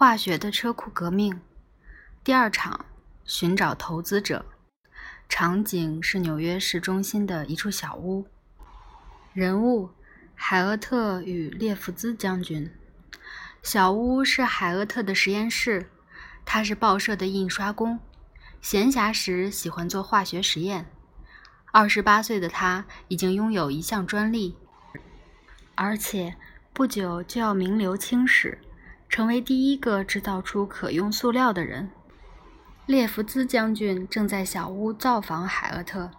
化学的车库革命，第二场寻找投资者。场景是纽约市中心的一处小屋。人物：海厄特与列夫兹将军。小屋是海厄特的实验室，他是报社的印刷工，闲暇时喜欢做化学实验。二十八岁的他已经拥有一项专利，而且不久就要名留青史。成为第一个制造出可用塑料的人，列夫兹将军正在小屋造访海厄特。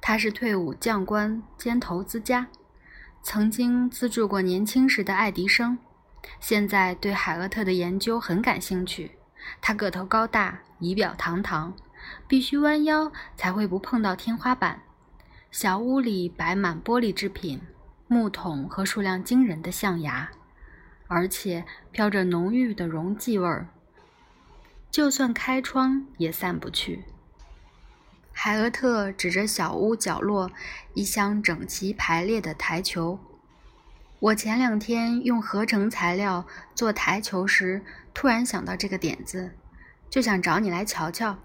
他是退伍将官兼投资家，曾经资助过年轻时的爱迪生，现在对海厄特的研究很感兴趣。他个头高大，仪表堂堂，必须弯腰才会不碰到天花板。小屋里摆满玻璃制品、木桶和数量惊人的象牙。而且飘着浓郁的溶剂味儿，就算开窗也散不去。海厄特指着小屋角落一箱整齐排列的台球：“我前两天用合成材料做台球时，突然想到这个点子，就想找你来瞧瞧。”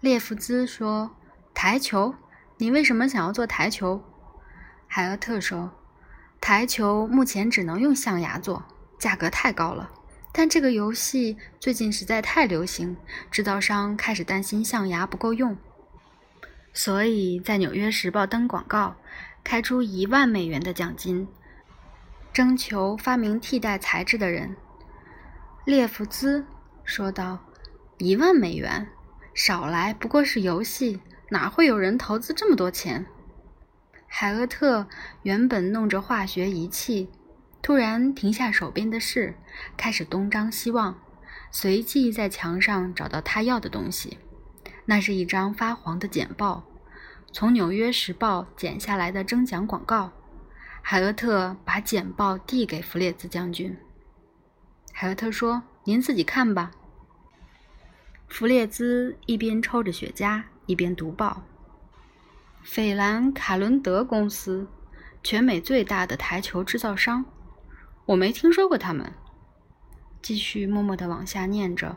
列夫兹说：“台球？你为什么想要做台球？”海厄特说。台球目前只能用象牙做，价格太高了。但这个游戏最近实在太流行，制造商开始担心象牙不够用，所以在《纽约时报》登广告，开出一万美元的奖金，征求发明替代材质的人。列夫兹说道：“一万美元，少来，不过是游戏，哪会有人投资这么多钱？”海厄特原本弄着化学仪器，突然停下手边的事，开始东张西望，随即在墙上找到他要的东西。那是一张发黄的简报，从《纽约时报》剪下来的征奖广告。海厄特把简报递给弗列兹将军。海厄特说：“您自己看吧。”弗列兹一边抽着雪茄，一边读报。斐兰卡伦德公司，全美最大的台球制造商。我没听说过他们。继续默默地往下念着，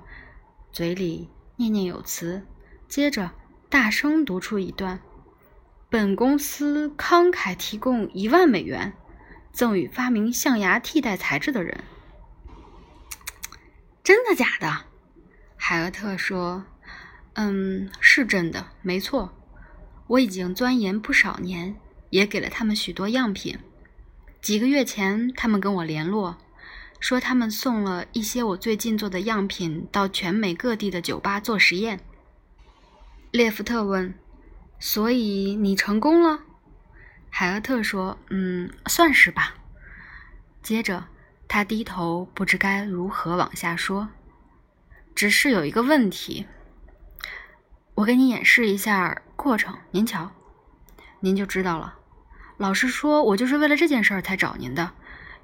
嘴里念念有词，接着大声读出一段：“本公司慷慨提供一万美元，赠与发明象牙替代材质的人。”真的假的？海厄特说：“嗯，是真的，没错。”我已经钻研不少年，也给了他们许多样品。几个月前，他们跟我联络，说他们送了一些我最近做的样品到全美各地的酒吧做实验。列夫特问：“所以你成功了？”海厄特说：“嗯，算是吧。”接着，他低头，不知该如何往下说。只是有一个问题。我给你演示一下过程，您瞧，您就知道了。老实说，我就是为了这件事儿才找您的，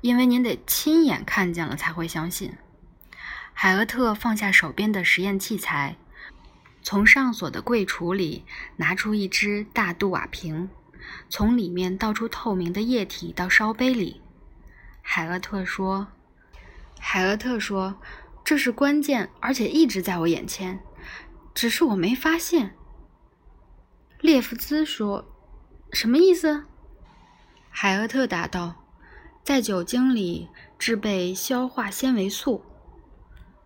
因为您得亲眼看见了才会相信。海厄特放下手边的实验器材，从上锁的柜橱里拿出一只大杜瓦瓶，从里面倒出透明的液体到烧杯里。海厄特说：“海厄特说，这是关键，而且一直在我眼前。”只是我没发现。列夫兹说：“什么意思？”海厄特答道：“在酒精里制备消化纤维素。”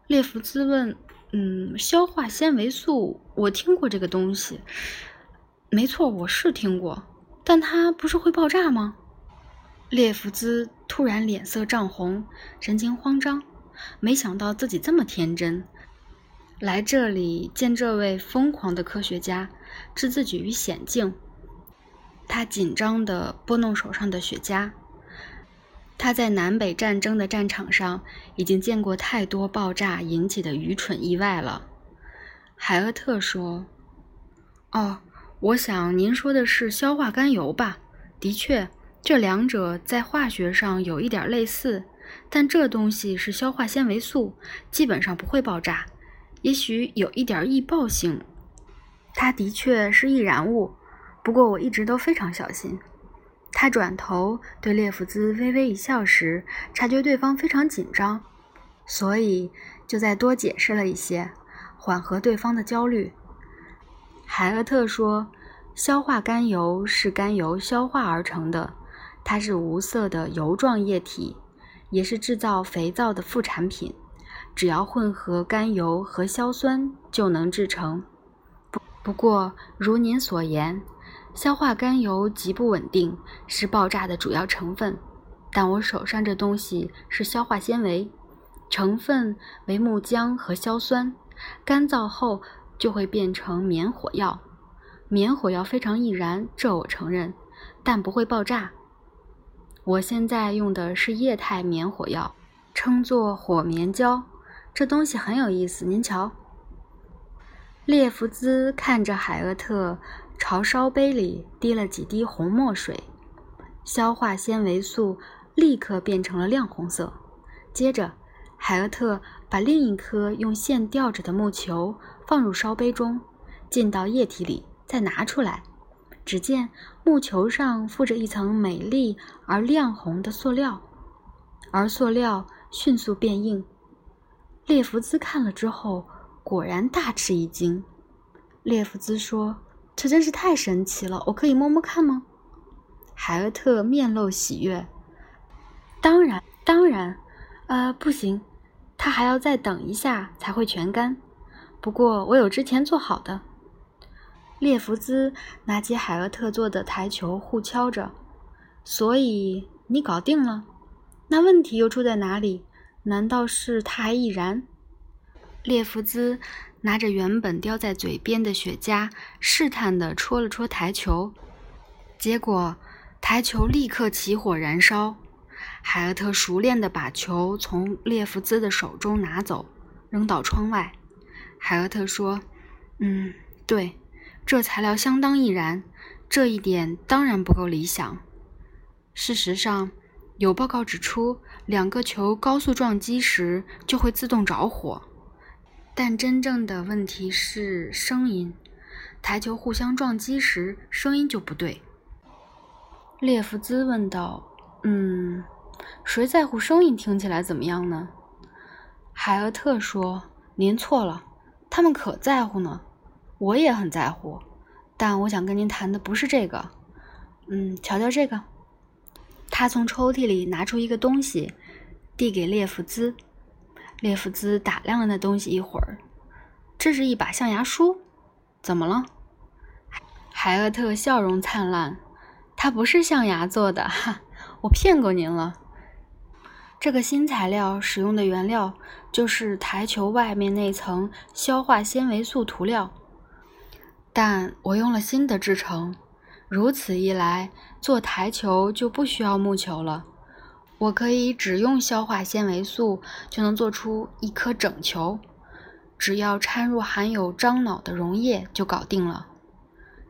列夫兹问：“嗯，消化纤维素，我听过这个东西。没错，我是听过，但它不是会爆炸吗？”列夫兹突然脸色涨红，神情慌张，没想到自己这么天真。来这里见这位疯狂的科学家，置自己于险境。他紧张地拨弄手上的雪茄。他在南北战争的战场上已经见过太多爆炸引起的愚蠢意外了。海厄特说：“哦，我想您说的是硝化甘油吧？的确，这两者在化学上有一点类似，但这东西是消化纤维素，基本上不会爆炸。”也许有一点易爆性，它的确是易燃物。不过我一直都非常小心。他转头对列夫兹微微一笑时，察觉对方非常紧张，所以就再多解释了一些，缓和对方的焦虑。海厄特说：“消化甘油是甘油消化而成的，它是无色的油状液体，也是制造肥皂的副产品。只要混合甘油和硝酸就能制成。不不过，如您所言，硝化甘油极不稳定，是爆炸的主要成分。但我手上这东西是消化纤维。”成分为木浆和硝酸，干燥后就会变成棉火药。棉火药非常易燃，这我承认，但不会爆炸。我现在用的是液态棉火药，称作火棉胶。这东西很有意思，您瞧。列弗兹看着海厄特朝烧杯里滴了几滴红墨水，消化纤维素立刻变成了亮红色，接着。海厄特把另一颗用线吊着的木球放入烧杯中，浸到液体里，再拿出来。只见木球上附着一层美丽而亮红的塑料，而塑料迅速变硬。列弗兹看了之后，果然大吃一惊。列弗兹说：“这真是太神奇了，我可以摸摸看吗？”海厄特面露喜悦：“当然，当然，呃，不行。”他还要再等一下才会全干，不过我有之前做好的。列弗兹拿起海厄特做的台球互敲着，所以你搞定了。那问题又出在哪里？难道是它还易燃？列弗兹拿着原本叼在嘴边的雪茄，试探地戳了戳台球，结果台球立刻起火燃烧。海厄特熟练地把球从列弗兹的手中拿走，扔到窗外。海厄特说：“嗯，对，这材料相当易燃，这一点当然不够理想。事实上，有报告指出，两个球高速撞击时就会自动着火。但真正的问题是声音，台球互相撞击时声音就不对。”列夫兹问道：“嗯？”谁在乎声音听起来怎么样呢？海厄特说：“您错了，他们可在乎呢。我也很在乎，但我想跟您谈的不是这个。嗯，瞧瞧这个。”他从抽屉里拿出一个东西，递给列夫兹。列夫兹打量了那东西一会儿，这是一把象牙梳。怎么了？海厄特笑容灿烂。它不是象牙做的，哈，我骗过您了。这个新材料使用的原料就是台球外面那层消化纤维素涂料，但我用了新的制成。如此一来，做台球就不需要木球了。我可以只用消化纤维素就能做出一颗整球，只要掺入含有樟脑的溶液就搞定了。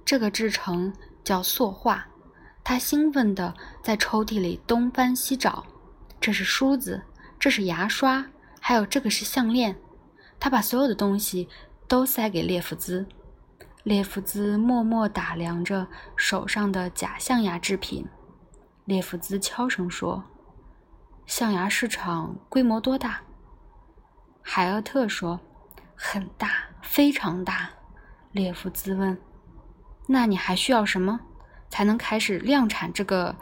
这个制成叫塑化。他兴奋地在抽屉里东翻西找。这是梳子，这是牙刷，还有这个是项链。他把所有的东西都塞给列夫兹。列夫兹默默打量着手上的假象牙制品。列夫兹悄声说：“象牙市场规模多大？”海厄特说：“很大，非常大。”列夫兹问：“那你还需要什么，才能开始量产这个？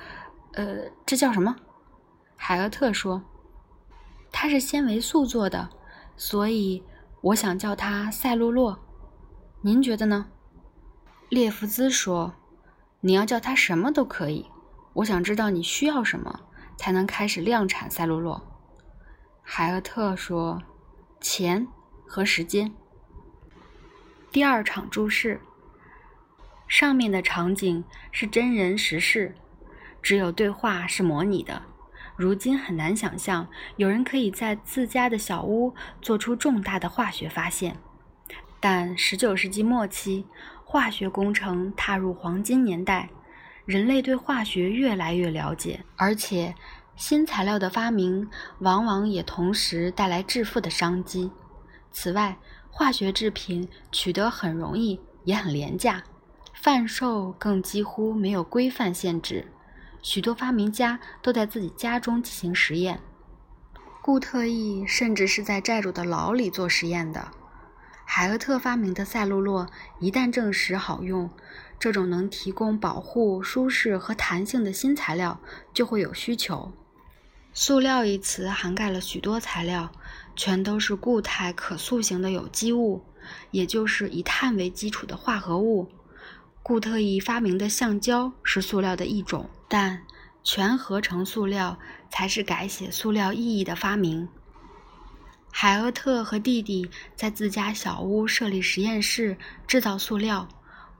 呃，这叫什么？”海厄特说：“它是纤维素做的，所以我想叫它赛璐珞。您觉得呢？”列夫兹说：“你要叫它什么都可以。我想知道你需要什么，才能开始量产赛璐珞。”海厄特说：“钱和时间。”第二场注释：上面的场景是真人实事，只有对话是模拟的。如今很难想象有人可以在自家的小屋做出重大的化学发现，但19世纪末期，化学工程踏入黄金年代，人类对化学越来越了解，而且新材料的发明往往也同时带来致富的商机。此外，化学制品取得很容易，也很廉价，贩售更几乎没有规范限制。许多发明家都在自己家中进行实验。固特异甚至是在债主的牢里做实验的。海厄特发明的赛璐珞一旦证实好用，这种能提供保护、舒适和弹性的新材料就会有需求。塑料一词涵盖了许多材料，全都是固态可塑型的有机物，也就是以碳为基础的化合物。固特异发明的橡胶是塑料的一种，但全合成塑料才是改写塑料意义的发明。海厄特和弟弟在自家小屋设立实验室，制造塑料。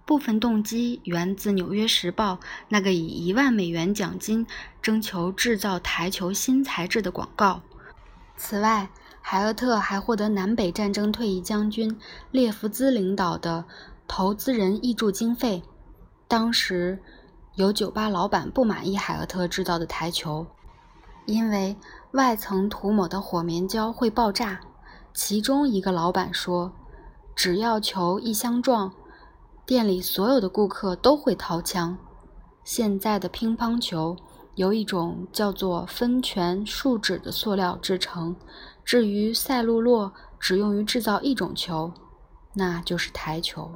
部分动机源自《纽约时报》那个以一万美元奖金征求制造台球新材质的广告。此外，海厄特还获得南北战争退役将军列弗兹领导的投资人挹注经费。当时，有酒吧老板不满意海厄特制造的台球，因为外层涂抹的火棉胶会爆炸。其中一个老板说：“只要球一相撞。”店里所有的顾客都会掏枪。现在的乒乓球由一种叫做酚醛树脂的塑料制成，至于赛璐珞只用于制造一种球，那就是台球。